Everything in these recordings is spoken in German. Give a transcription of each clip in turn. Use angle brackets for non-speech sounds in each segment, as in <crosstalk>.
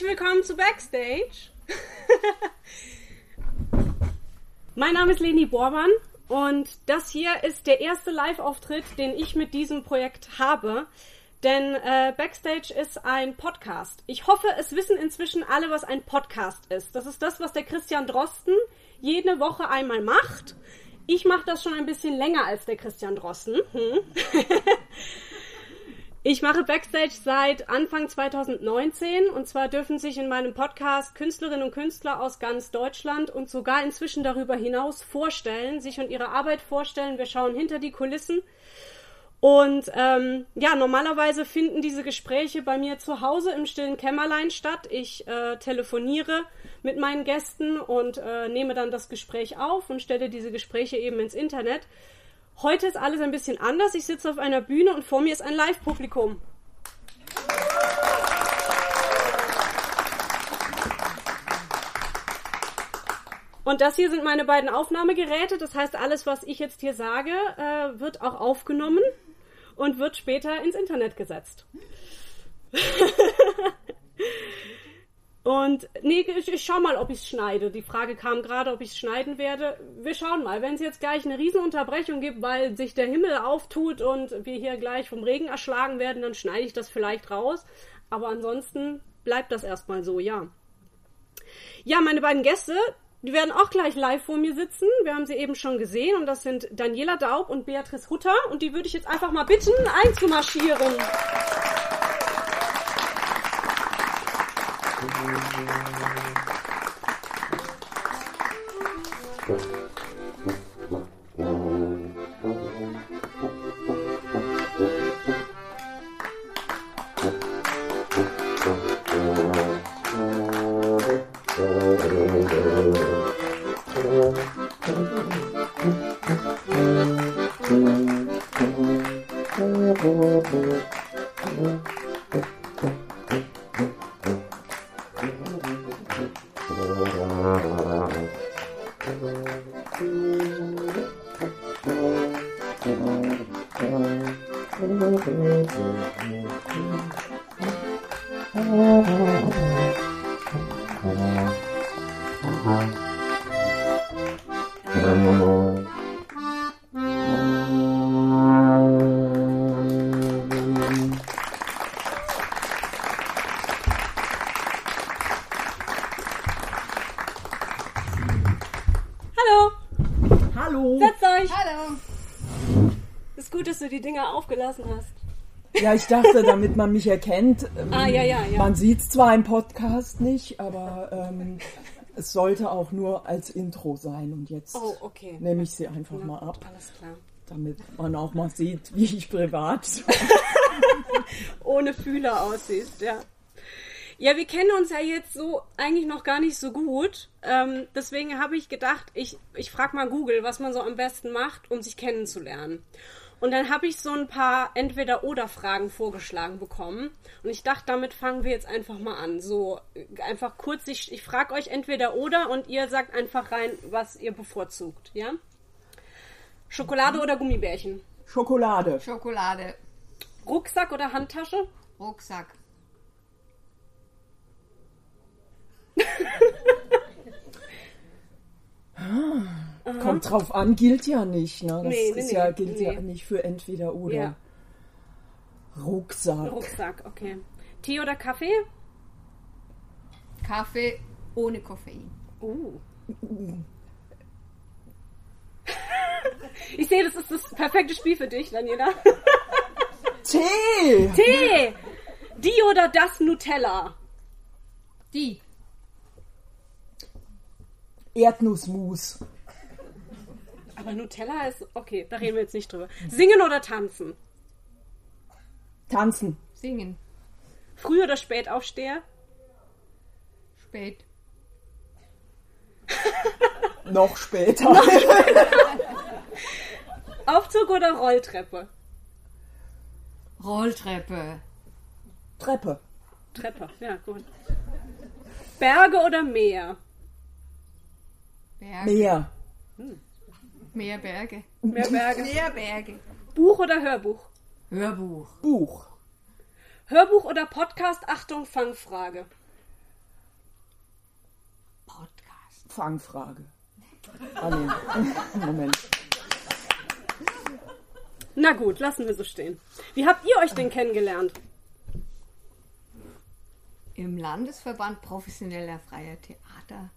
Herzlich willkommen zu Backstage. <laughs> mein Name ist Leni Bormann und das hier ist der erste Live-Auftritt, den ich mit diesem Projekt habe. Denn äh, Backstage ist ein Podcast. Ich hoffe, es wissen inzwischen alle, was ein Podcast ist. Das ist das, was der Christian Drosten jede Woche einmal macht. Ich mache das schon ein bisschen länger als der Christian Drosten. Hm. <laughs> Ich mache Backstage seit Anfang 2019 und zwar dürfen sich in meinem Podcast Künstlerinnen und Künstler aus ganz Deutschland und sogar inzwischen darüber hinaus vorstellen, sich und ihre Arbeit vorstellen. Wir schauen hinter die Kulissen. Und ähm, ja, normalerweise finden diese Gespräche bei mir zu Hause im stillen Kämmerlein statt. Ich äh, telefoniere mit meinen Gästen und äh, nehme dann das Gespräch auf und stelle diese Gespräche eben ins Internet. Heute ist alles ein bisschen anders. Ich sitze auf einer Bühne und vor mir ist ein Live-Publikum. Und das hier sind meine beiden Aufnahmegeräte. Das heißt, alles, was ich jetzt hier sage, äh, wird auch aufgenommen und wird später ins Internet gesetzt. <laughs> Und nee, ich, ich schau mal, ob ich es schneide. Die Frage kam gerade, ob ich es schneiden werde. Wir schauen mal. Wenn es jetzt gleich eine Riesenunterbrechung gibt, weil sich der Himmel auftut und wir hier gleich vom Regen erschlagen werden, dann schneide ich das vielleicht raus. Aber ansonsten bleibt das erstmal so, ja. Ja, meine beiden Gäste, die werden auch gleich live vor mir sitzen. Wir haben sie eben schon gesehen und das sind Daniela Daub und Beatrice Hutter und die würde ich jetzt einfach mal bitten, einzumarschieren. Thank you. Aufgelassen hast. Ja, ich dachte, damit man mich erkennt. ähm, <laughs> Ah, ja, ja, ja. Man sieht zwar im Podcast nicht, aber ähm, es sollte auch nur als Intro sein. Und jetzt Oh, okay. nehme ich sie einfach Na mal ab, Alles klar. damit man auch mal sieht, wie ich privat. <laughs> Ohne Fühler aussiehst, ja. Ja, wir kennen uns ja jetzt so eigentlich noch gar nicht so gut. Ähm, deswegen habe ich gedacht, ich, ich frage mal Google, was man so am besten macht, um sich kennenzulernen. Und dann habe ich so ein paar Entweder-Oder-Fragen vorgeschlagen bekommen. Und ich dachte, damit fangen wir jetzt einfach mal an. So äh, einfach kurz, ich, ich frage euch Entweder-Oder und ihr sagt einfach rein, was ihr bevorzugt, ja? Schokolade oder Gummibärchen? Schokolade. Schokolade. Rucksack oder Handtasche? Rucksack. <laughs> Kommt drauf an, gilt ja nicht. Ne? Das Nee, nee, ist ja, gilt nee. ja nicht für entweder oder. Ja. Rucksack. Rucksack, okay. Tee oder Kaffee? Kaffee ohne Koffein. Uh. <laughs> Ich sehe, das ist das perfekte Spiel für dich, Daniela. Tee! <laughs> Tee! Die oder das Nutella? Die. Erdnussmus. Aber Nutella ist. Okay, da reden wir jetzt nicht drüber. Singen oder tanzen? Tanzen. Singen. Früh oder spät aufsteher? Spät. <laughs> Noch später. Aufzug oder Rolltreppe? Rolltreppe. Treppe. Treppe, ja, gut. Berge oder Meer? Berge. Meer. Mehr Berge. Mehr Berge. Mehr Berge. Buch oder Hörbuch? Hörbuch. Buch. Hörbuch oder Podcast? Achtung, Fangfrage. Podcast. Fangfrage. Ah, nee. <laughs> Moment. Na gut, lassen wir so stehen. Wie habt ihr euch denn kennengelernt? Im Landesverband professioneller freier Theater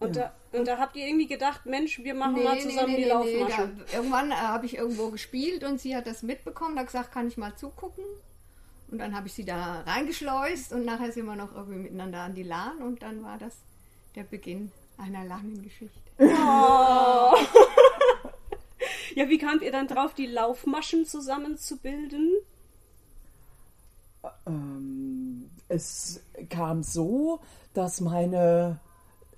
und, da, und da habt ihr irgendwie gedacht, Mensch, wir machen mal zusammen die Laufmasche. Da, irgendwann äh, habe ich irgendwo gespielt und sie hat das mitbekommen, hat gesagt, kann ich mal zugucken. Und dann habe ich sie da reingeschleust und nachher sind wir noch irgendwie miteinander an die Lahn und dann war das der Beginn einer langen Geschichte. Oh. <laughs> ja, wie kamt ihr dann drauf, die Laufmaschen zusammenzubilden? Ähm, es kam so, dass meine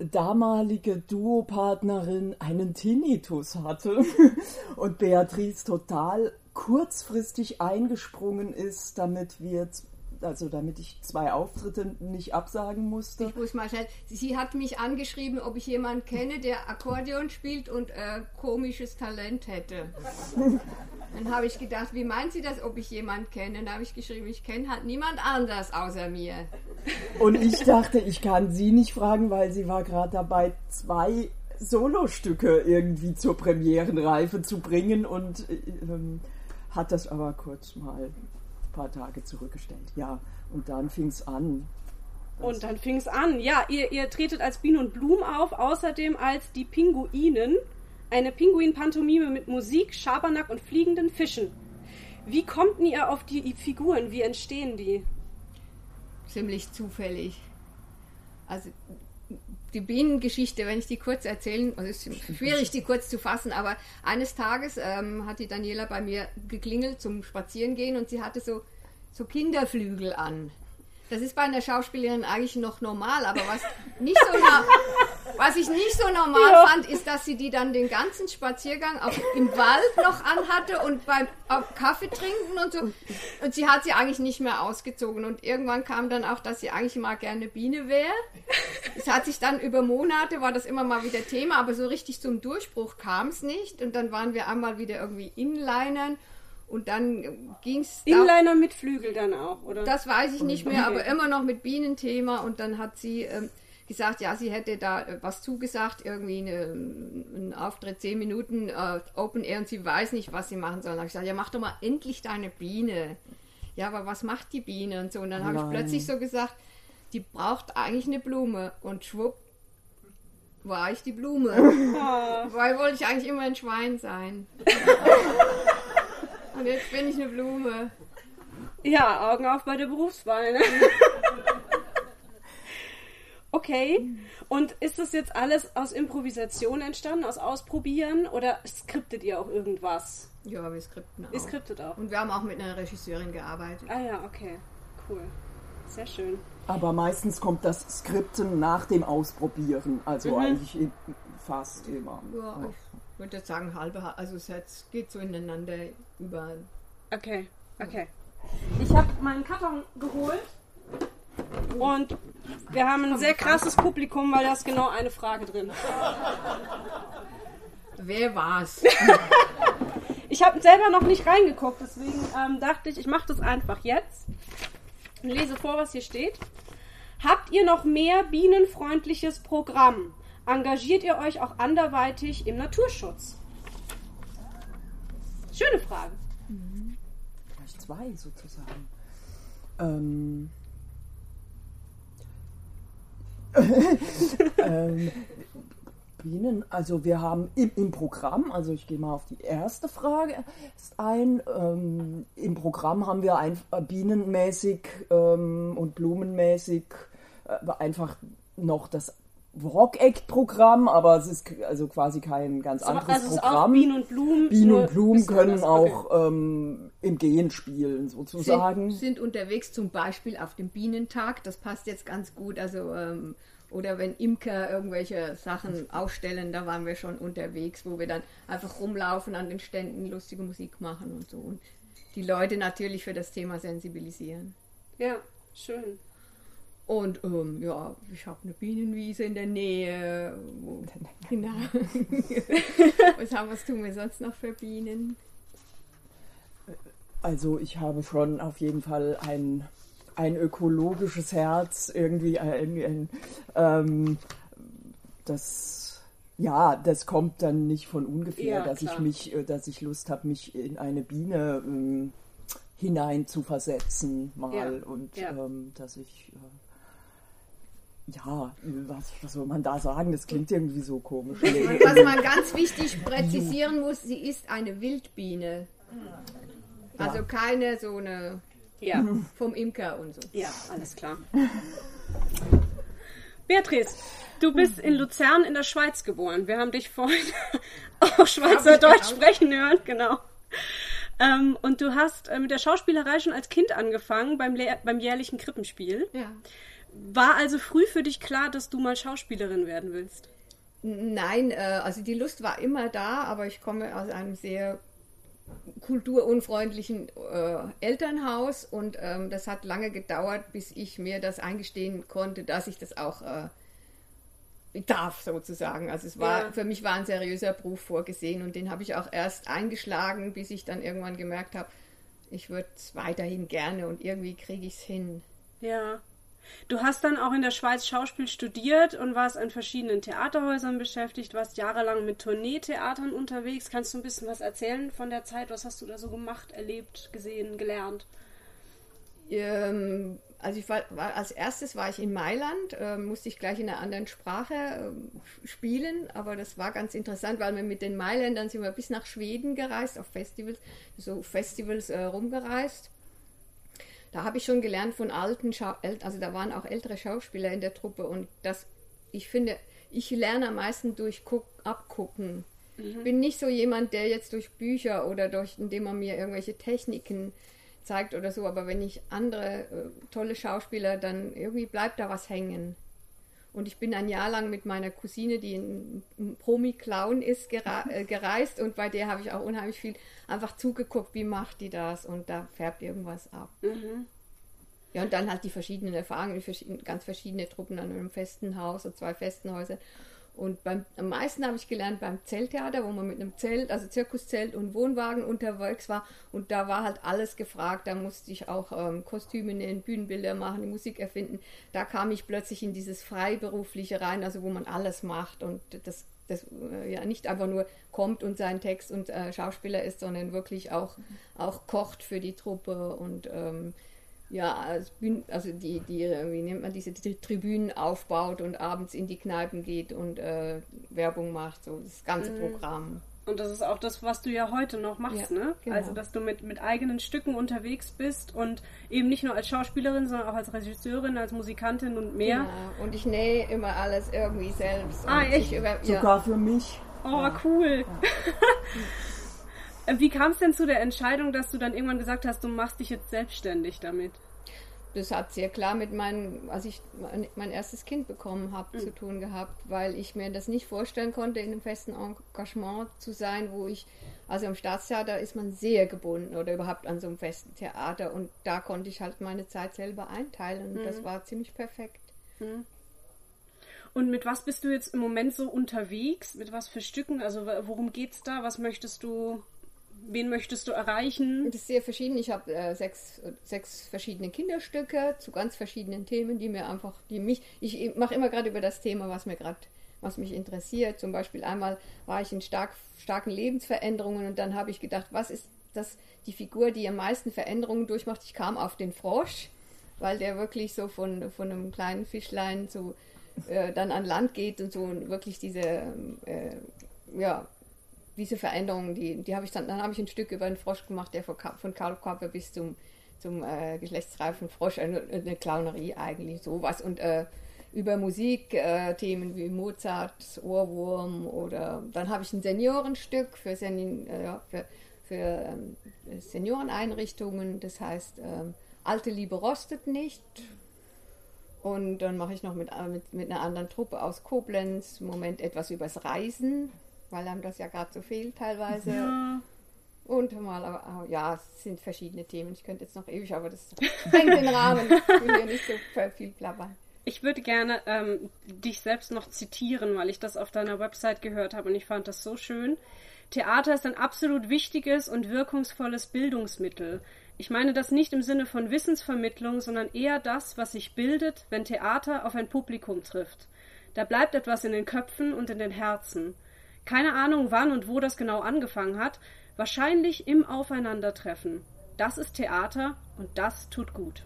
damalige Duopartnerin einen Tinnitus hatte <laughs> und Beatrice total kurzfristig eingesprungen ist, damit wir also damit ich zwei Auftritte nicht absagen musste. Ich muss mal schnell. Sie hat mich angeschrieben, ob ich jemanden kenne, der Akkordeon spielt und äh, komisches Talent hätte. <laughs> Dann habe ich gedacht, wie meint sie das, ob ich jemanden kenne? Dann habe ich geschrieben, ich kenne halt niemand anders außer mir. Und ich dachte, ich kann sie nicht fragen, weil sie war gerade dabei, zwei Solostücke irgendwie zur Premierenreife zu bringen und äh, ähm, hat das aber kurz mal paar Tage zurückgestellt. Ja, und dann fing es an. Und dann fing es an. Ja, ihr, ihr tretet als Bienen und Blumen auf, außerdem als die Pinguinen. Eine Pinguin-Pantomime mit Musik, Schabernack und fliegenden Fischen. Wie kommt ihr auf die Figuren? Wie entstehen die? Ziemlich zufällig. Also die Bienengeschichte, wenn ich die kurz erzählen, also es ist schwierig, die kurz zu fassen, aber eines Tages ähm, hat die Daniela bei mir geklingelt zum Spazierengehen und sie hatte so, so Kinderflügel an. Das ist bei einer Schauspielerin eigentlich noch normal, aber was nicht so was ich nicht so normal ja. fand, ist, dass sie die dann den ganzen Spaziergang auf, im Wald noch anhatte und beim Kaffee trinken und so. Und sie hat sie eigentlich nicht mehr ausgezogen. Und irgendwann kam dann auch, dass sie eigentlich mal gerne Biene wäre. Es hat sich dann über Monate, war das immer mal wieder Thema, aber so richtig zum Durchbruch kam es nicht. Und dann waren wir einmal wieder irgendwie Inlinern. Und dann ging es. Inliner mit Flügel dann auch, oder? Das weiß ich nicht mehr, aber immer noch mit Bienenthema. Und dann hat sie ähm, gesagt, ja, sie hätte da äh, was zugesagt, irgendwie eine, einen Auftritt, zehn Minuten äh, Open Air und sie weiß nicht, was sie machen soll. Dann habe ich gesagt, ja, mach doch mal endlich deine Biene. Ja, aber was macht die Biene und so? Und dann habe ich plötzlich so gesagt, die braucht eigentlich eine Blume. Und schwupp, war ich die Blume. <laughs> Weil wollte ich eigentlich immer ein Schwein sein. <laughs> Und jetzt bin ich eine Blume. Ja, Augen auf bei der Berufswahl. Ne? <laughs> okay. Und ist das jetzt alles aus Improvisation entstanden, aus Ausprobieren oder skriptet ihr auch irgendwas? Ja, wir skripten auch. Ihr skriptet auch. Und wir haben auch mit einer Regisseurin gearbeitet. Ah ja, okay. Cool. Sehr schön. Aber meistens kommt das Skripten nach dem Ausprobieren. Also mhm. eigentlich fast immer. Ja, ich würde jetzt sagen halbe, also es geht so ineinander über. Okay, okay. Ich habe meinen Karton geholt und wir haben ein sehr krasses Publikum, weil da ist genau eine Frage drin. Wer war's? <laughs> ich habe selber noch nicht reingeguckt, deswegen ähm, dachte ich, ich mache das einfach jetzt und lese vor, was hier steht. Habt ihr noch mehr bienenfreundliches Programm? Engagiert ihr euch auch anderweitig im Naturschutz? Schöne Frage. Mhm. Vielleicht zwei sozusagen. Ähm. <laughs> ähm, Bienen, also wir haben im, im, Programm, also ich gehe mal auf die erste Frage ein. Ähm, Im Programm haben wir ein, äh, bienenmäßig ähm, und blumenmäßig äh, einfach noch das Rock-Act-Programm, aber es ist also quasi kein ganz so, anderes also Programm. Bienen und Blumen. Bienen und Blumen können auch ähm, im Gehen spielen, sozusagen. Sind, sind, unterwegs zum Beispiel auf dem Bienentag, das passt jetzt ganz gut. Also ähm, oder wenn Imker irgendwelche Sachen ausstellen, da waren wir schon unterwegs, wo wir dann einfach rumlaufen an den Ständen, lustige Musik machen und so. Und die Leute natürlich für das Thema sensibilisieren. Ja, schön. Und ähm, ja, ich habe eine Bienenwiese in der Nähe. <laughs> Genau. <laughs> was, haben, was tun wir sonst noch für Bienen? Also ich habe schon auf jeden Fall ein, ein ökologisches Herz, irgendwie ein, ein ähm, das, ja, das kommt dann nicht von ungefähr, Ja, dass klar. ich mich, äh, dass ich Lust habe, mich in eine Biene ähm, hinein zu versetzen mal Ja, und ja. Ähm, dass ich äh, ja, was, was soll man da sagen? Das klingt irgendwie so komisch. <laughs> Und was man ganz wichtig präzisieren muss, sie ist eine Wildbiene. Also keine so eine Ja, vom Imker und so. ja, alles klar. <laughs> Beatrice, du bist in Luzern in der Schweiz geboren. Wir haben dich vorhin <laughs> auch Schweizerdeutsch sprechen hören, genau. Ähm, und du hast äh, mit der Schauspielerei schon als Kind angefangen beim, beim jährlichen Krippenspiel. Ja. War also früh für dich klar, dass du mal Schauspielerin werden willst? Nein, äh, also die Lust war immer da, aber ich komme aus einem sehr kulturunfreundlichen äh, Elternhaus und ähm, das hat lange gedauert, bis ich mir das eingestehen konnte, dass ich das auch äh, darf sozusagen. Also es war Ja. für mich war ein seriöser Beruf vorgesehen und den habe ich auch erst eingeschlagen, bis ich dann irgendwann gemerkt habe, ich würde es weiterhin gerne und irgendwie kriege ich es hin. Ja. Du hast dann auch in der Schweiz Schauspiel studiert und warst an verschiedenen Theaterhäusern beschäftigt, warst jahrelang mit Tourneetheatern unterwegs. Kannst du ein bisschen was erzählen von der Zeit? Was hast du da so gemacht, erlebt, gesehen, gelernt? Ähm, also ich war, war als erstes war ich in Mailand, ähm, musste ich gleich in einer anderen Sprache ähm, spielen, aber das war ganz interessant, weil wir mit den Mailändern sind wir bis nach Schweden gereist, auf Festivals, so Festivals äh, rumgereist. Da habe ich schon gelernt von alten, Schau also da waren auch ältere Schauspieler in der Truppe und das, ich finde, ich lerne am meisten durch Guck, Abgucken. Ich bin nicht so jemand, der jetzt durch Bücher oder durch, indem man mir irgendwelche Techniken zeigt oder so, aber wenn ich andere äh, tolle Schauspieler, dann irgendwie bleibt da was hängen. Und ich bin ein Jahr lang mit meiner Cousine, die ein, Promi-Clown ist, <laughs> äh, gereist und bei der habe ich auch unheimlich viel einfach zugeguckt, wie macht die das und da färbt irgendwas ab. Ja, und dann halt die verschiedenen Erfahrungen, die verschiedenen, ganz verschiedene Truppen an einem festen Haus und zwei festen Häuser. Und beim, am meisten habe ich gelernt beim Zelttheater, wo man mit einem Zelt, also Zirkuszelt und Wohnwagen unterwegs war. Und da war halt alles gefragt. Da musste ich auch ähm, Kostüme nähen, Bühnenbilder machen, Musik erfinden. Da kam ich plötzlich in dieses Freiberufliche rein, also wo man alles macht und das, das äh, ja nicht einfach nur kommt und seinen Text und äh, Schauspieler ist, sondern wirklich auch, auch kocht für die Truppe und ähm, ja, als Bühnen, also die, die, wie nennt man diese die Tribünen aufbaut und abends in die Kneipen geht und äh, Werbung macht, so das ganze Programm. Und das ist auch das, was du ja heute noch machst, Ja, ne? genau. Also, dass du mit, mit eigenen Stücken unterwegs bist und eben nicht nur als Schauspielerin, sondern auch als Regisseurin, als Musikantin und mehr. Ja, und ich nähe immer alles irgendwie selbst. Ah, und echt? Ich über, ja. Sogar für mich. Oh, cool. <laughs> Wie kam es denn zu der Entscheidung, dass du dann irgendwann gesagt hast, du machst dich jetzt selbstständig damit? das hat sehr klar mit meinem, als ich mein, erstes Kind bekommen habe, zu tun gehabt, weil ich mir das nicht vorstellen konnte, in einem festen Engagement zu sein, wo ich, also im Staatstheater ist man sehr gebunden oder überhaupt an so einem festen Theater und da konnte ich halt meine Zeit selber einteilen und das war ziemlich perfekt. Und mit was bist du jetzt im Moment so unterwegs? Mit was für Stücken? Also worum geht's da? Was möchtest du, wen möchtest du erreichen? Das ist sehr verschieden. Ich habe äh, sechs, sechs verschiedene Kinderstücke zu ganz verschiedenen Themen, die mir einfach, die mich, ich mache immer gerade über das Thema, was mir gerade, was mich interessiert. Zum Beispiel einmal war ich in stark, starken Lebensveränderungen und dann habe ich gedacht, was ist das, die Figur, die am meisten Veränderungen durchmacht? Ich kam auf den Frosch, weil der wirklich so von, von einem kleinen Fischlein so äh, dann an Land geht und so und wirklich diese, äh, ja, diese Veränderungen, die, die habe ich dann, dann habe ich ein Stück über einen Frosch gemacht, der von, von Kaulquappe bis zum, zum äh, geschlechtsreifen Frosch, eine, eine Clownerie eigentlich, sowas. Und äh, über Musik, äh, wie Mozart, Ohrwurm oder dann habe ich ein Seniorenstück für, Seni äh, für, für ähm, Senioreneinrichtungen, das heißt ähm, Alte Liebe rostet nicht. Und dann mache ich noch mit, äh, mit, mit einer anderen Truppe aus Koblenz im Moment etwas übers Reisen, weil einem das ja gerade so fehlt teilweise. Ja. Und mal, aber, äh, ja, es sind verschiedene Themen. Ich könnte jetzt noch ewig, aber das <laughs> sprengt den Rahmen. Ich will hier nicht so viel plappern. Ich würde gerne ähm, dich selbst noch zitieren, weil ich das auf deiner Website gehört habe und ich fand das so schön. Theater ist ein absolut wichtiges und wirkungsvolles Bildungsmittel. Ich meine das nicht im Sinne von Wissensvermittlung, sondern eher das, was sich bildet, wenn Theater auf ein Publikum trifft. Da bleibt etwas in den Köpfen und in den Herzen. Keine Ahnung, wann und wo das genau angefangen hat. Wahrscheinlich im Aufeinandertreffen. Das ist Theater und das tut gut.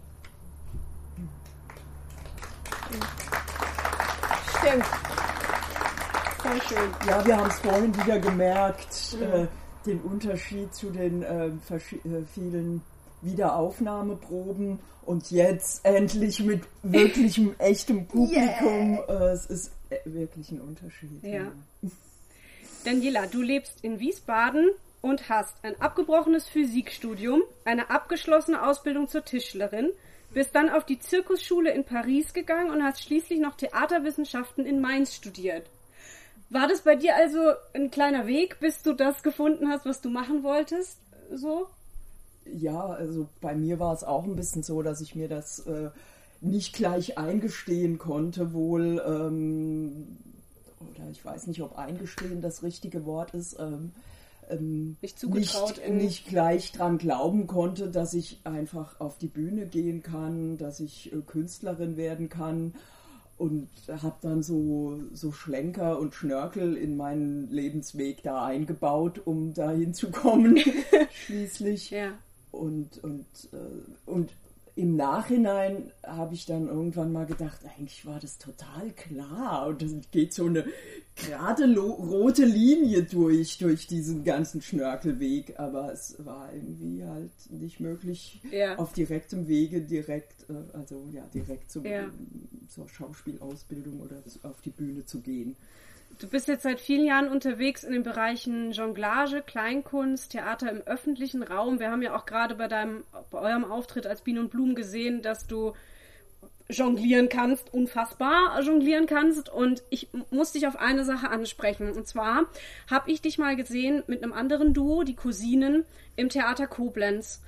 Stimmt. Voll schön. Ja, wir haben es vorhin wieder gemerkt, äh, den Unterschied zu den äh, äh, vielen Wiederaufnahmeproben und jetzt endlich mit wirklichem, echtem Publikum. Äh, es ist äh, wirklich ein Unterschied. Ja. Daniela, du lebst in Wiesbaden und hast ein abgebrochenes Physikstudium, eine abgeschlossene Ausbildung zur Tischlerin, bist dann auf die Zirkusschule in Paris gegangen und hast schließlich noch Theaterwissenschaften in Mainz studiert. War das bei dir also ein kleiner Weg, bis du das gefunden hast, was du machen wolltest? So? Ja, also bei mir war es auch ein bisschen so, dass ich mir das äh, nicht gleich eingestehen konnte, wohl, ähm, oder ich weiß nicht, ob eingestehen das richtige Wort ist, ähm, ähm, Nicht nicht, nicht gleich dran glauben konnte, dass ich einfach auf die Bühne gehen kann, dass ich äh, Künstlerin werden kann und habe dann so, so Schlenker und Schnörkel in meinen Lebensweg da eingebaut, um da hinzukommen, <laughs> schließlich. Ja. Und, und, äh, und im Nachhinein habe ich dann irgendwann mal gedacht, eigentlich war das total klar. Und es geht so eine gerade rote Linie durch, durch diesen ganzen Schnörkelweg. Aber es war irgendwie halt nicht möglich, Ja. auf direktem Wege direkt, äh, also ja, direkt zum, Ja. zur Schauspielausbildung oder auf die Bühne zu gehen. Du bist jetzt seit vielen Jahren unterwegs in den Bereichen Jonglage, Kleinkunst, Theater im öffentlichen Raum. Wir haben ja auch gerade bei deinem, bei eurem Auftritt als Bienen und Blumen gesehen, dass du jonglieren kannst, unfassbar jonglieren kannst. Und ich muss dich auf eine Sache ansprechen. Und zwar habe ich dich mal gesehen mit einem anderen Duo, die Cousinen, im Theater Koblenz.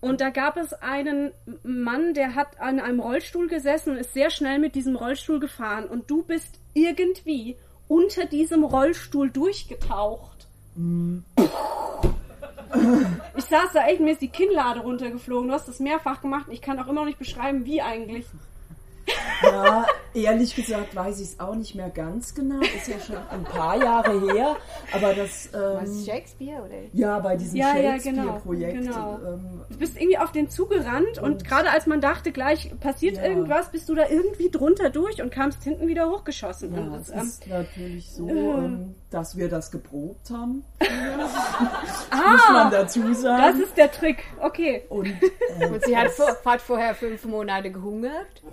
Und da gab es einen Mann, der hat an einem Rollstuhl gesessen und ist sehr schnell mit diesem Rollstuhl gefahren. Und du bist irgendwie unter diesem Rollstuhl durchgetaucht. Ich saß da echt, mir ist die Kinnlade runtergeflogen. Du hast das mehrfach gemacht. Ich kann auch immer noch nicht beschreiben, wie eigentlich. Ja, ehrlich gesagt weiß ich es auch nicht mehr ganz genau. Ist ja schon ein paar Jahre her. Aber das. Was, Ähm, Shakespeare oder? ja, bei diesem Ja, ja, genau, Shakespeare-Projekt. genau. Ähm, Du bist irgendwie auf den zugerannt und, Und- gerade als man dachte, gleich passiert Ja. irgendwas, bist du da irgendwie drunter durch und kamst hinten wieder hochgeschossen. ja, das, ähm, ist natürlich so, äh. ähm, dass wir das geprobt haben. <laughs> muss man dazu das sagen. ist der Trick. Okay. Und, äh, Und sie hat, vor, hat vorher fünf Monate gehungert. <laughs>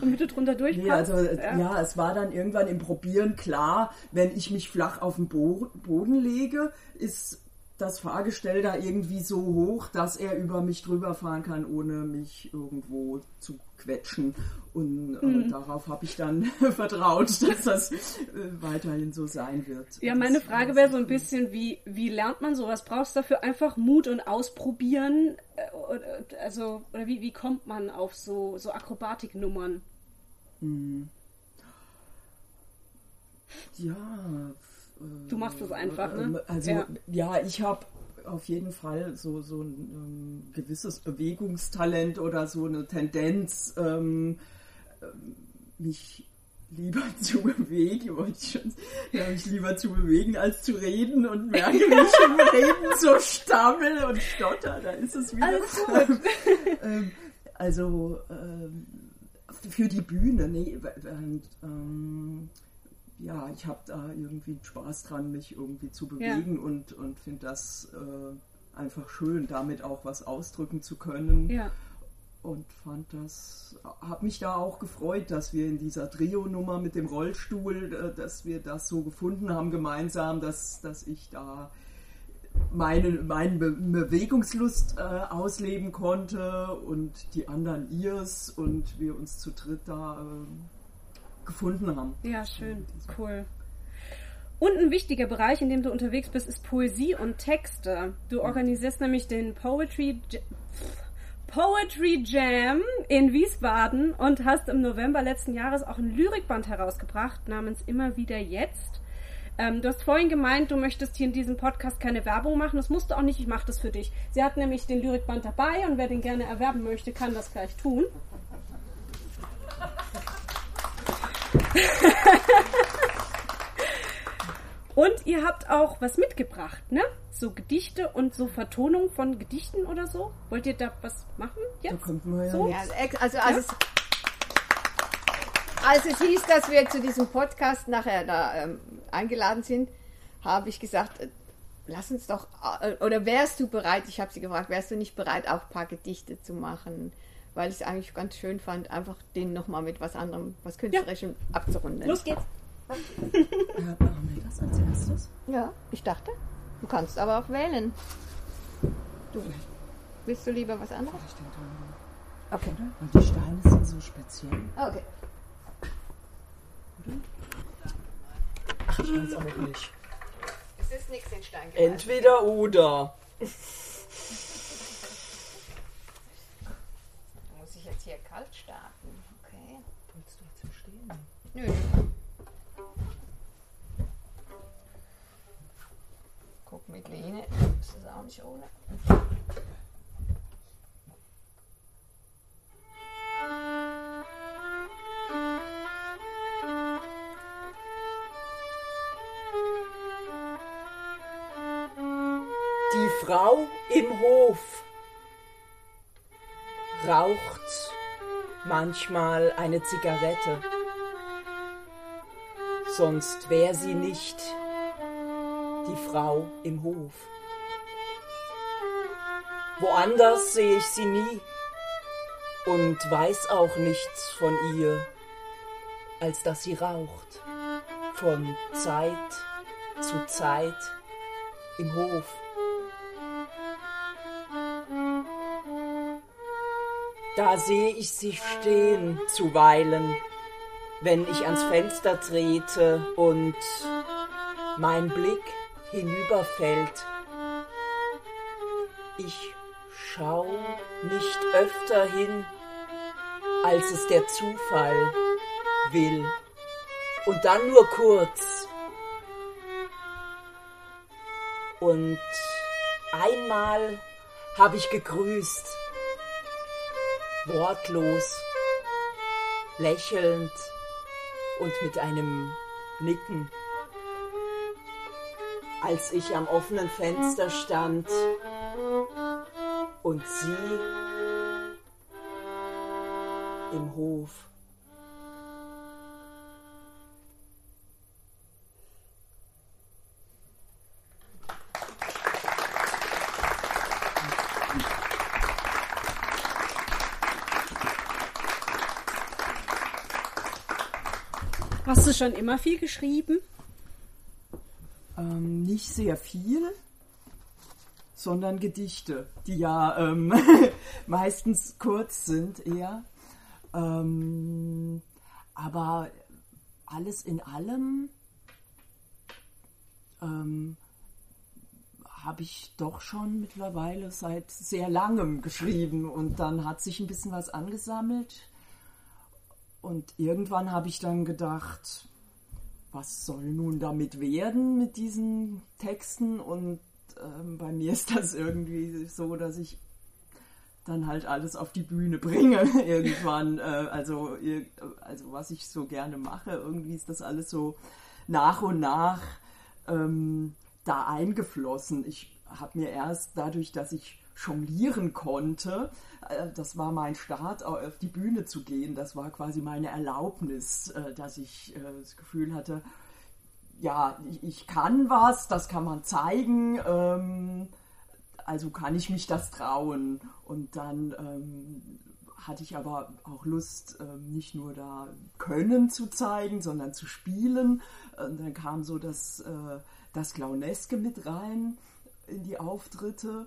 Damit du drunter durchpasst. Nee, also äh, ja. es war dann irgendwann im Probieren klar, wenn ich mich flach auf den Bo Boden lege, ist das Fahrgestell da irgendwie so hoch, dass er über mich drüber fahren kann, ohne mich irgendwo zu quetschen. Und äh, Mhm. darauf habe ich dann <laughs> vertraut, dass das äh, weiterhin so sein wird. Ja, meine Das Frage wäre so ein bisschen, wie, wie lernt man sowas? Brauchst du dafür einfach Mut und Ausprobieren? Äh, oder- Also, oder wie, wie kommt man auf so, so Akrobatiknummern? Ja. Du machst es einfach, Ähm, ne? Also Ja. ja, ich habe auf jeden Fall so, so ein ähm, gewisses Bewegungstalent oder so eine Tendenz, ähm, ähm, mich lieber <laughs> zu bewegen, wollte ich schon, ja, mich lieber zu bewegen als zu reden und merke, wie ich im <laughs> Reden so stammel und stotter, da ist es wieder. Alles <laughs> gut. ähm, also ähm, für die Bühne, nee, ähm, ja, ich habe da irgendwie Spaß dran, mich irgendwie zu bewegen und, und finde das äh, einfach schön, damit auch was ausdrücken zu können. Ja. Und fand das, habe mich da auch gefreut, dass wir in dieser Trio-Nummer mit dem Rollstuhl, äh, dass wir das so gefunden haben gemeinsam, dass, dass ich da meine, meine Be Bewegungslust äh, ausleben konnte und die anderen ihrs und wir uns zu dritt da äh, gefunden haben. Ja, schön. Cool. Und ein wichtiger Bereich, in dem du unterwegs bist, ist Poesie und Texte. Du organisierst nämlich den Poetry, Poetry Jam in Wiesbaden und hast im November letzten Jahres auch ein Lyrikband herausgebracht namens Immer wieder jetzt. Ähm, du hast vorhin gemeint, du möchtest hier in diesem Podcast keine Werbung machen. Das musst du auch nicht, ich mache das für dich. Sie hat nämlich den Lyrikband dabei und wer den gerne erwerben möchte, kann das gleich tun. <laughs> Und ihr habt auch was mitgebracht, ne? So Gedichte und so Vertonung von Gedichten oder so. Wollt ihr da was machen? Da Jetzt? könnten wir ja So? Ja, also, als, es, als es hieß, dass wir zu diesem Podcast nachher da ähm, eingeladen sind, habe ich gesagt, äh, lass uns doch, äh, oder wärst du bereit, ich habe sie gefragt, wärst du nicht bereit, auch ein paar Gedichte zu machen? Weil ich es eigentlich ganz schön fand, einfach den nochmal mit was anderem, was Künstlerischem abzurunden. Los geht's. Ja, machen wir das als erstes? Ja, ich dachte. Du kannst aber auch wählen. Du, willst du lieber was anderes? Ich denke, Okay. weil die Steine sind so speziell. Okay. Ach, ich weiß auch nicht. Es ist nichts in Stein gemeißelt. Entweder oder. <laughs> Muss kalt starten? Okay. Willst du jetzt im Stehen? Nö. Guck mit Lene. Das ist auch nicht ohne. Die Frau im Hof raucht manchmal eine Zigarette. Sonst wär sie nicht die Frau im Hof. Woanders sehe ich sie nie und weiß auch nichts von ihr, als dass sie raucht. Von Zeit zu Zeit im Hof. Da sehe ich sie stehen zuweilen, wenn ich ans Fenster trete und mein Blick hinüberfällt. Ich schau nicht öfter hin, als es der Zufall will. Und dann nur kurz. Und einmal habe ich gegrüßt, wortlos, lächelnd und mit einem Nicken. Als ich am offenen Fenster stand und sie im Hof. Du schon immer viel geschrieben? Ähm, nicht sehr viel, sondern Gedichte, die ja ähm, <laughs> meistens kurz sind eher. Ähm, aber alles in allem ähm, habe ich doch schon mittlerweile seit sehr langem geschrieben und dann hat sich ein bisschen was angesammelt. Und irgendwann habe ich dann gedacht, was soll nun damit werden mit diesen Texten? Und ähm, bei mir ist das irgendwie so, dass ich dann halt alles auf die Bühne bringe <laughs> irgendwann. Äh, also, also was ich so gerne mache, irgendwie ist das alles so nach und nach ähm, da eingeflossen. Ich habe mir erst dadurch, dass ich jonglieren konnte, äh, das war mein Start, au- auf die Bühne zu gehen. Das war quasi meine Erlaubnis, äh, dass ich äh, das Gefühl hatte, ja, ich, kann was, das kann man zeigen, ähm, also kann ich mich das trauen. Und dann ähm, hatte ich aber auch Lust, ähm, nicht nur da Können zu zeigen, sondern zu spielen. Und dann kam so das, das Clowneske mit rein in die Auftritte.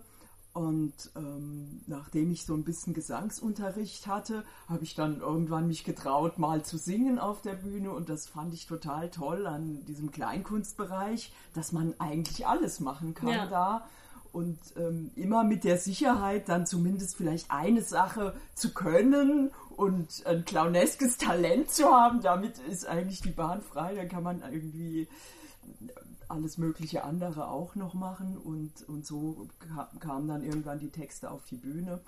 Und ähm, nachdem ich so ein bisschen Gesangsunterricht hatte, habe ich dann irgendwann mich getraut, mal zu singen auf der Bühne. Und das fand ich total toll an diesem Kleinkunstbereich, dass man eigentlich alles machen kann Ja. da. Und ähm, immer mit der Sicherheit, dann zumindest vielleicht eine Sache zu können und ein clowneskes Talent zu haben. Damit ist eigentlich die Bahn frei. Dann kann man irgendwie alles mögliche andere auch noch machen und, und so ka- kamen dann irgendwann die Texte auf die Bühne,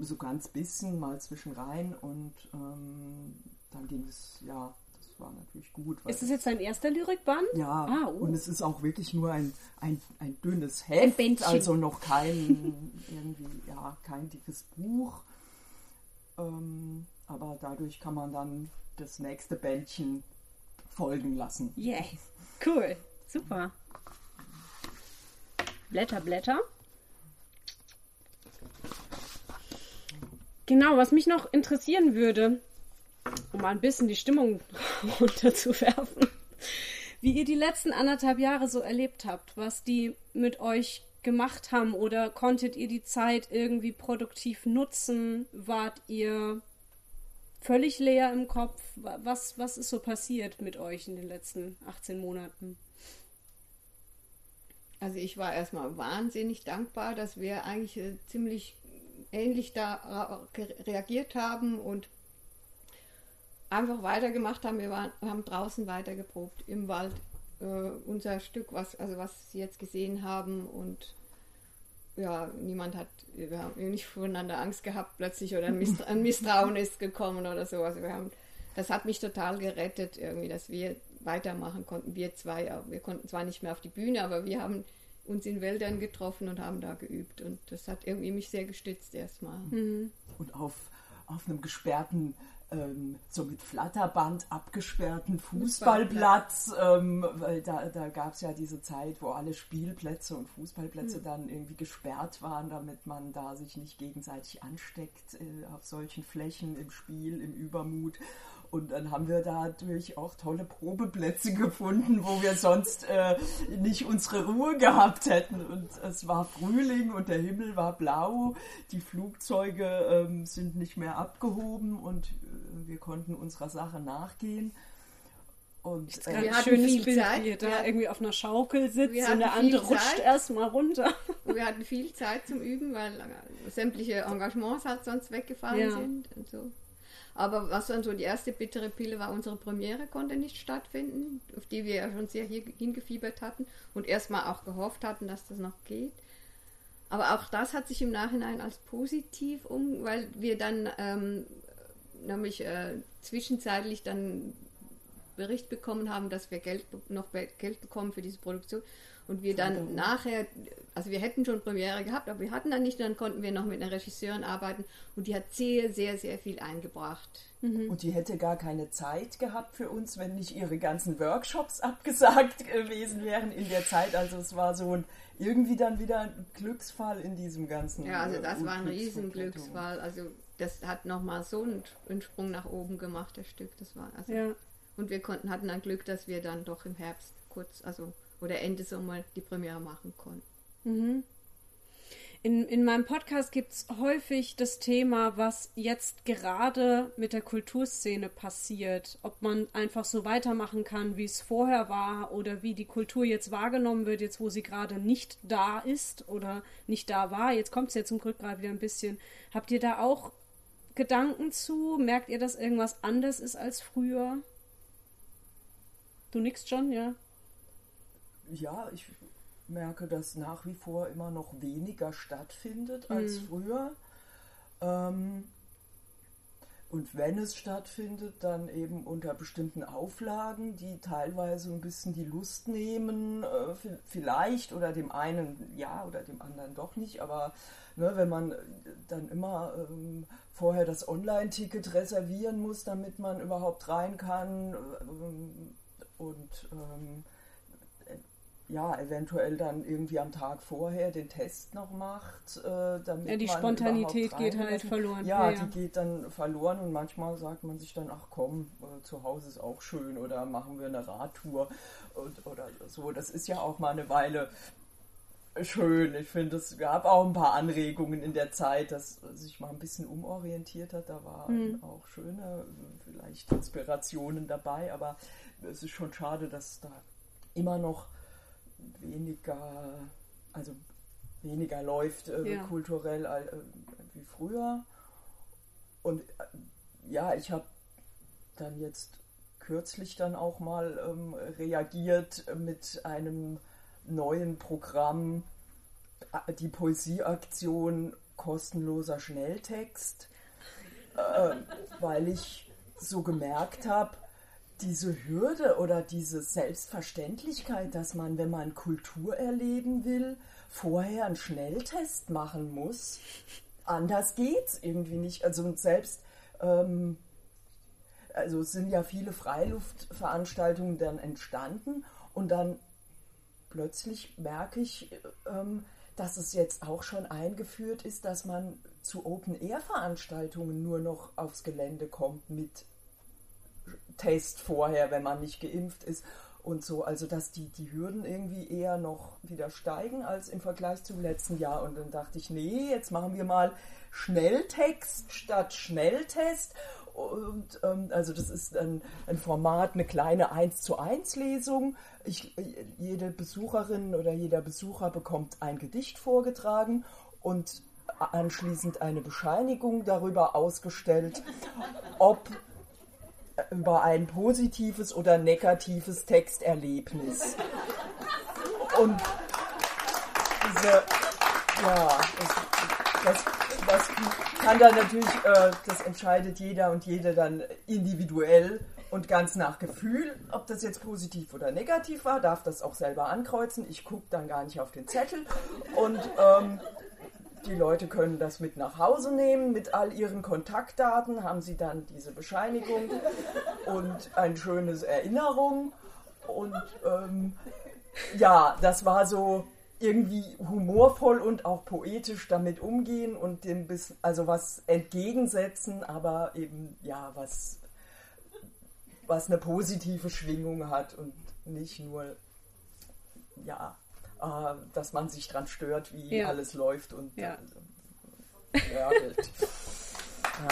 so ganz bisschen mal zwischen rein und ähm, dann ging es, ja, das war natürlich gut. Ist das jetzt dein erster Lyrikband? Ja, ah, oh. und es ist auch wirklich nur ein, ein, ein dünnes Heft, Ein also noch kein, irgendwie, ja, kein dickes Buch. Ähm, aber dadurch kann man dann das nächste Bändchen folgen lassen. Yeah, cool, super. Blätter, Blätter. Genau, was mich noch interessieren würde, um mal ein bisschen die Stimmung <laughs> runterzuwerfen, wie ihr die letzten anderthalb Jahre so erlebt habt, was die mit euch gemacht haben oder konntet ihr die Zeit irgendwie produktiv nutzen? Wart ihr völlig leer im Kopf? Was, was ist so passiert mit euch in den letzten 18 Monaten? Also ich war erstmal wahnsinnig dankbar, dass wir eigentlich äh, ziemlich ähnlich da reagiert haben und einfach weitergemacht haben. Wir, waren, wir haben draußen weitergeprobt im Wald äh, unser Stück, was, also was Sie jetzt gesehen haben und ja, niemand hat, wir haben nicht voneinander Angst gehabt plötzlich oder ein, Mistra <laughs> ein Misstrauen ist gekommen oder so. Also wir haben, das hat mich total gerettet irgendwie, dass wir weitermachen konnten. Wir zwei, wir konnten zwar nicht mehr auf die Bühne, aber wir haben uns in Wäldern getroffen und haben da geübt und das hat irgendwie mich sehr gestützt erstmal. Mhm. Und auf, auf einem gesperrten ähm, so mit Flatterband abgesperrten Fußballplatz, ähm, weil da, da gab es ja diese Zeit, wo alle Spielplätze und Fußballplätze mhm. dann irgendwie gesperrt waren, damit man da sich nicht gegenseitig ansteckt äh, auf solchen Flächen im Spiel, im Übermut. Und dann haben wir da natürlich auch tolle Probeplätze gefunden, wo wir sonst äh, nicht unsere Ruhe gehabt hätten. Und es war Frühling und der Himmel war blau. Die Flugzeuge ähm, sind nicht mehr abgehoben und äh, wir konnten unserer Sache nachgehen. Und äh, wir hatten schönes viel Bild, Zeit. wie ihr da irgendwie auf einer Schaukel sitzt und der andere rutscht erstmal runter. Und wir hatten viel Zeit zum Üben, weil sämtliche Engagements halt sonst weggefallen ja. sind und so. Aber was dann so die erste bittere Pille war, unsere Premiere konnte nicht stattfinden, auf die wir ja schon sehr hingefiebert hatten und erstmal auch gehofft hatten, dass das noch geht. Aber auch das hat sich im Nachhinein als positiv um, weil wir dann ähm, nämlich äh, zwischenzeitlich dann Bericht bekommen haben, dass wir Geld noch Geld bekommen für diese Produktion und wir dann nachher, also wir hätten schon Premiere gehabt, aber wir hatten dann nicht, dann konnten wir noch mit einer Regisseurin arbeiten und die hat sehr, sehr, sehr viel eingebracht. Mhm. Und die hätte gar keine Zeit gehabt für uns, wenn nicht ihre ganzen Workshops <laughs> abgesagt gewesen wären in der Zeit. Also es war so ein irgendwie dann wieder ein Glücksfall in diesem ganzen. Ja, also das war ein Riesenglücksfall. Also das hat nochmal so einen, einen, Sprung nach oben gemacht, das Stück. Das war also. Ja. Und wir konnten, hatten dann Glück, dass wir dann doch im Herbst kurz, also oder Ende Sommer die Premiere machen konnten. Mhm. In, in meinem Podcast gibt es häufig das Thema, was jetzt gerade mit der Kulturszene passiert. Ob man einfach so weitermachen kann, wie es vorher war oder wie die Kultur jetzt wahrgenommen wird, jetzt wo sie gerade nicht da ist oder nicht da war. Jetzt kommt es ja zum Glück gerade wieder ein bisschen. Habt ihr da auch Gedanken zu? Merkt ihr, dass irgendwas anders ist als früher? Du nix, John, ja? ja, ich merke, dass nach wie vor immer noch weniger stattfindet als mhm. früher. Ähm, und wenn es stattfindet, dann eben unter bestimmten Auflagen, die teilweise ein bisschen die Lust nehmen, äh, vielleicht oder dem einen ja oder dem anderen doch nicht. Aber ne, wenn man dann immer ähm, vorher das Online-Ticket reservieren muss, damit man überhaupt rein kann ähm, und ähm, ja, eventuell dann irgendwie am Tag vorher den Test noch macht, äh, damit ja, die Spontanität geht halt verloren. Ja, ja, die geht dann verloren und manchmal sagt man sich dann, ach komm, äh, zu Hause ist auch schön oder machen wir eine Radtour und, oder so. Das ist ja auch mal eine Weile schön. Ich finde, es gab auch ein paar Anregungen in der Zeit, dass sich mal ein bisschen umorientiert hat. Da waren mhm. auch schöne, vielleicht Inspirationen dabei, aber es ist schon schade, dass da immer noch weniger, also weniger läuft äh, ja. kulturell äh, wie früher. Und äh, ja, ich habe dann jetzt kürzlich dann auch mal ähm, reagiert mit einem neuen Programm, äh, die Poesieaktion kostenloser Schnelltext, äh, weil ich so gemerkt habe, diese Hürde oder diese Selbstverständlichkeit, dass man, wenn man Kultur erleben will, vorher einen Schnelltest machen muss. Anders geht's irgendwie nicht. Also selbst, ähm, also es sind ja viele Freiluftveranstaltungen dann entstanden und dann plötzlich merke ich, ähm, dass es jetzt auch schon eingeführt ist, dass man zu Open-Air-Veranstaltungen nur noch aufs Gelände kommt mit Test vorher, wenn man nicht geimpft ist und so. Also dass die, die Hürden irgendwie eher noch wieder steigen als im Vergleich zum letzten Jahr. Und dann dachte ich, nee, jetzt machen wir mal Schnelltext statt Schnelltest. Und ähm, also das ist ein, ein Format, eine kleine 1 zu 1 Lesung. Ich, jede Besucherin oder jeder Besucher bekommt ein Gedicht vorgetragen und anschließend eine Bescheinigung darüber ausgestellt, ob über ein positives oder negatives Texterlebnis. Und diese, ja, das, das, das kann dann natürlich, äh, das entscheidet jeder und jede dann individuell und ganz nach Gefühl, ob das jetzt positiv oder negativ war, darf das auch selber ankreuzen. Ich gucke dann gar nicht auf den Zettel und ähm, die Leute können das mit nach Hause nehmen, mit all ihren Kontaktdaten haben sie dann diese Bescheinigung <laughs> und ein schönes Erinnerung. Und ähm, ja, das war so irgendwie humorvoll und auch poetisch damit umgehen und dem bis, also was entgegensetzen, aber eben ja, was, was eine positive Schwingung hat und nicht nur ja, äh, dass man sich dran stört, wie ja. alles läuft und ja. äh, ja, halt. <laughs> ja,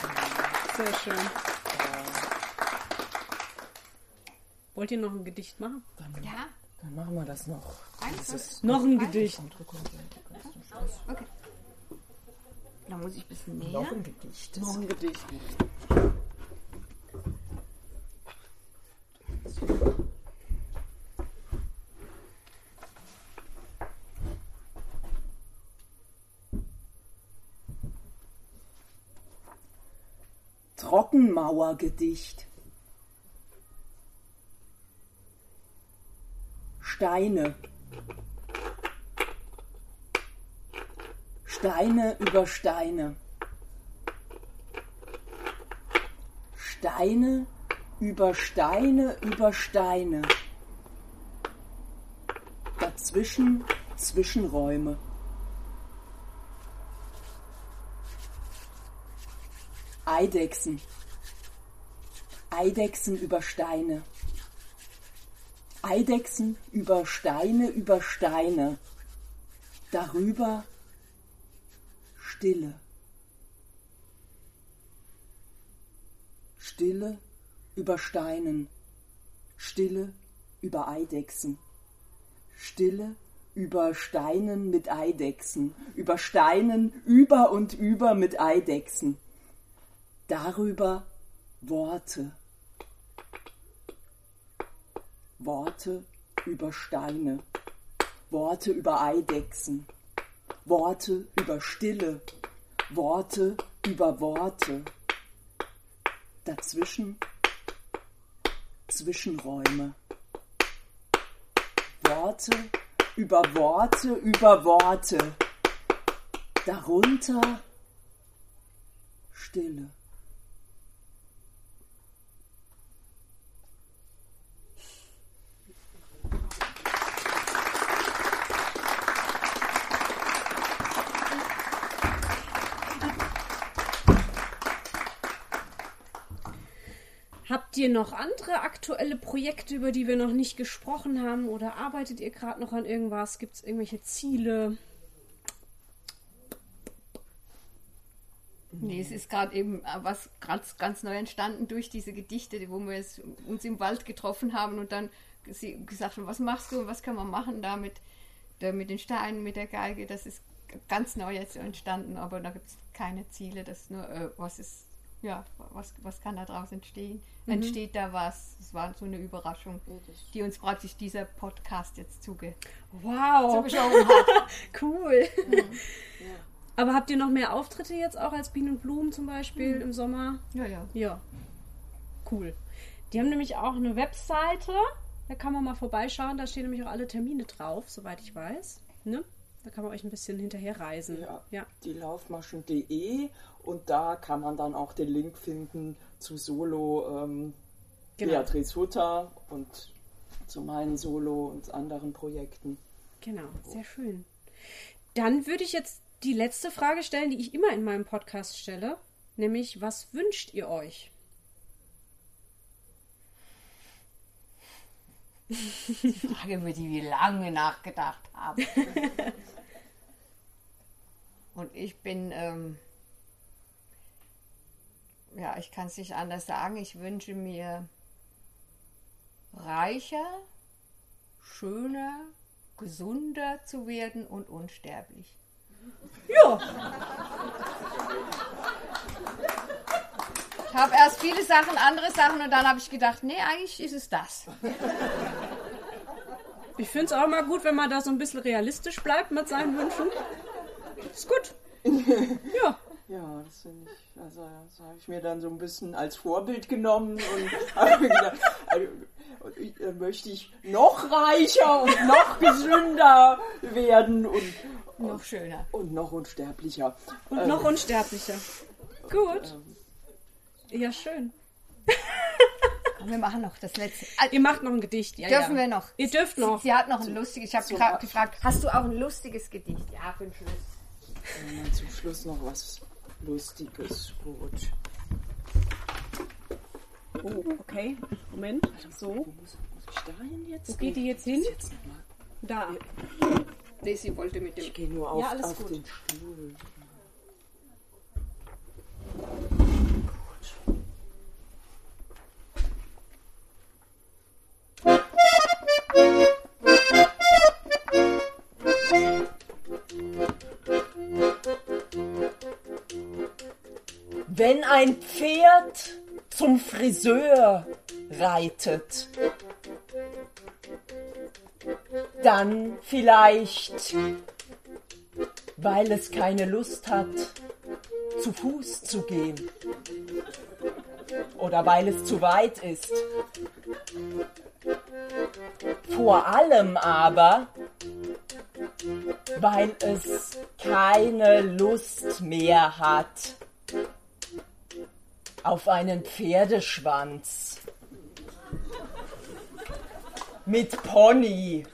das, Sehr schön. Wollt ihr noch ein Gedicht machen? Dann, ja. Dann machen wir das noch. Dieses, noch ein Gedicht. Okay. Da muss ich ein bisschen näher. Noch ein Gedicht. Noch ein Gedicht. Trockenmauergedicht. Steine. Steine über Steine. Steine über Steine über Steine. Dazwischen Zwischenräume. Eidechsen. Eidechsen über Steine. Eidechsen über Steine über Steine. Darüber Stille. Stille über Steinen. Stille über Eidechsen. Stille über Steinen mit Eidechsen. Über Steinen über und über mit Eidechsen darüber Worte. Worte über Steine, Worte über Eidechsen, Worte über Stille, Worte über Worte. Dazwischen Zwischenräume. Worte über Worte über Worte. Darunter Stille. Habt ihr noch andere aktuelle Projekte, über die wir noch nicht gesprochen haben? Oder arbeitet ihr gerade noch an irgendwas? Gibt es irgendwelche Ziele? Nee, es ist gerade eben was ganz, ganz neu entstanden durch diese Gedichte, wo wir uns im Wald getroffen haben und dann gesagt haben, was machst du und was kann man machen damit, da mit den Steinen, mit der Geige. Das ist ganz neu jetzt entstanden, aber da gibt es keine Ziele. Das nur, äh, was ist ja, was, was kann da draus entstehen? Mhm. Entsteht da was? Es war so eine Überraschung, die uns praktisch dieser Podcast jetzt zuge wow. zugeschoben hat. <laughs> cool. Mhm. Ja. Aber habt ihr noch mehr Auftritte jetzt auch als Bienen und Blumen zum Beispiel mhm. im Sommer? Ja, ja. Ja. Cool. Die haben nämlich auch eine Webseite, da kann man mal vorbeischauen, da stehen nämlich auch alle Termine drauf, soweit ich weiß. Ne? Da kann man euch ein bisschen hinterher reisen. Ja, ja. die laufmaschen.de und da kann man dann auch den Link finden zu Solo ähm, Genau. Beatrice Hutter und zu meinen Solo und anderen Projekten. Genau, sehr schön. Dann würde ich jetzt die letzte Frage stellen, die ich immer in meinem Podcast stelle, nämlich was wünscht ihr euch? Frage, über die wir lange nachgedacht haben. Und ich bin, ähm, ja, ich kann es nicht anders sagen, ich wünsche mir reicher, schöner, gesunder zu werden und unsterblich. Ja, Ich habe erst viele Sachen, andere Sachen und dann habe ich gedacht, nee, eigentlich ist es das. Ich finde es auch mal gut, wenn man da so ein bisschen realistisch bleibt mit seinen Wünschen. Ist gut. <laughs> Ja. Ja, das finde ich, also das habe ich mir dann so ein bisschen als Vorbild genommen und <laughs> habe mir gedacht, also, dann möchte ich noch reicher und noch gesünder werden und, Noch schöner. und noch unsterblicher. Und noch unsterblicher. Gut. Ja, schön. <laughs> Komm, wir machen noch das letzte. Ah, Ihr macht noch ein Gedicht. Ja, Dürfen ja. wir noch? Ihr dürft noch. Sie hat noch ein lustiges. Ich habe Ab- gefragt, hast du auch ein lustiges Gedicht? Ja, für den Schluss. Dann zum Schluss noch was Lustiges. Gut. Oh, okay. Moment. So. Wo muss, muss ich da hin jetzt? Wo geht die jetzt hin? Jetzt. Da. Nee, sie wollte mit dem. Ich gehe nur auf, Ja, alles auf gut. den Stuhl. Wenn ein Pferd zum Friseur reitet, dann vielleicht, weil es keine Lust hat, zu Fuß zu gehen. Oder weil es zu weit ist. Vor allem aber, weil es keine Lust mehr hat auf einen Pferdeschwanz. Mit Pony.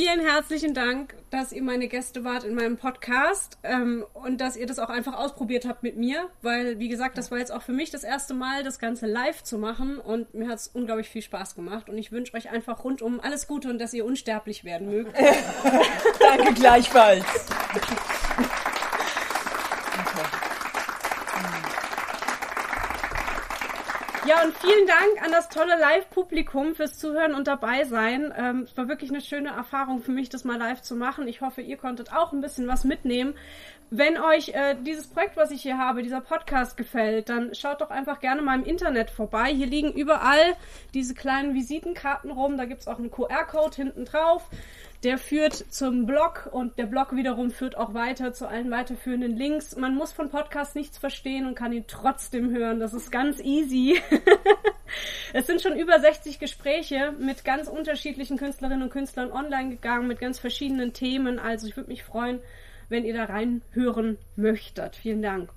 Vielen, herzlichen Dank, dass ihr meine Gäste wart in meinem Podcast ähm, und dass ihr das auch einfach ausprobiert habt mit mir, weil, wie gesagt, das war jetzt auch für mich das erste Mal, das Ganze live zu machen und mir hat es unglaublich viel Spaß gemacht und ich wünsche euch einfach rundum alles Gute und dass ihr unsterblich werden mögt. <laughs> <laughs> Danke gleichfalls. Ja, und vielen Dank an das tolle Live-Publikum fürs Zuhören und dabei sein. Ähm, es war wirklich eine schöne Erfahrung für mich, das mal live zu machen. Ich hoffe, ihr konntet auch ein bisschen was mitnehmen. Wenn euch äh, dieses Projekt, was ich hier habe, dieser Podcast gefällt, dann schaut doch einfach gerne mal im Internet vorbei. Hier liegen überall diese kleinen Visitenkarten rum. Da gibt's auch einen QR-Code hinten drauf. Der führt zum Blog und der Blog wiederum führt auch weiter zu allen weiterführenden Links. Man muss von Podcasts nichts verstehen und kann ihn trotzdem hören. Das ist ganz easy. <laughs> es sind schon über 60 Gespräche mit ganz unterschiedlichen Künstlerinnen und Künstlern online gegangen, mit ganz verschiedenen Themen. Also ich würde mich freuen, wenn ihr da reinhören möchtet. Vielen Dank.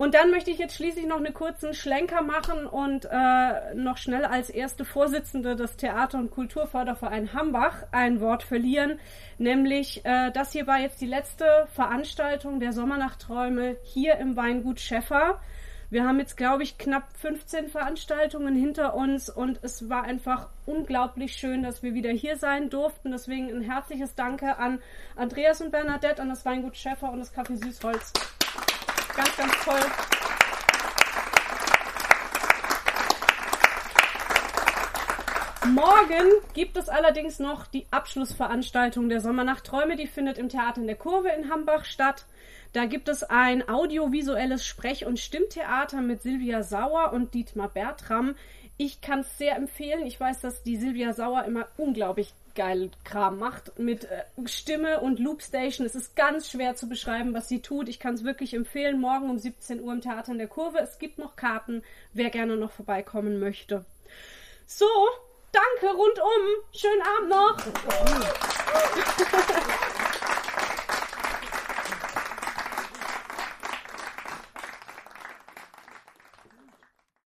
Und dann möchte ich jetzt schließlich noch einen kurzen Schlenker machen und äh, noch schnell als erste Vorsitzende des Theater- und Kulturförderverein Hambach ein Wort verlieren. Nämlich, äh, das hier war jetzt die letzte Veranstaltung der Sommernachträume hier im Weingut Schäffer. Wir haben jetzt, glaube ich, knapp 15 Veranstaltungen hinter uns und es war einfach unglaublich schön, dass wir wieder hier sein durften. Deswegen ein herzliches Danke an Andreas und Bernadette, an das Weingut Schäffer und das Café Süßholz. Ganz, ganz toll. Morgen gibt es allerdings noch die Abschlussveranstaltung der Sommernacht Träume. Die findet im Theater in der Kurve in Hambach statt. Da gibt es ein audiovisuelles Sprech- und Stimmtheater mit Silvia Sauer und Dietmar Bertram. Ich kann es sehr empfehlen. Ich weiß, dass die Silvia Sauer immer unglaublich geil Kram macht mit äh, Stimme und Loopstation. Es ist ganz schwer zu beschreiben, was sie tut. Ich kann es wirklich empfehlen. Morgen um 17 Uhr im Theater in der Kurve. Es gibt noch Karten, wer gerne noch vorbeikommen möchte. So, danke rundum. Schönen Abend noch.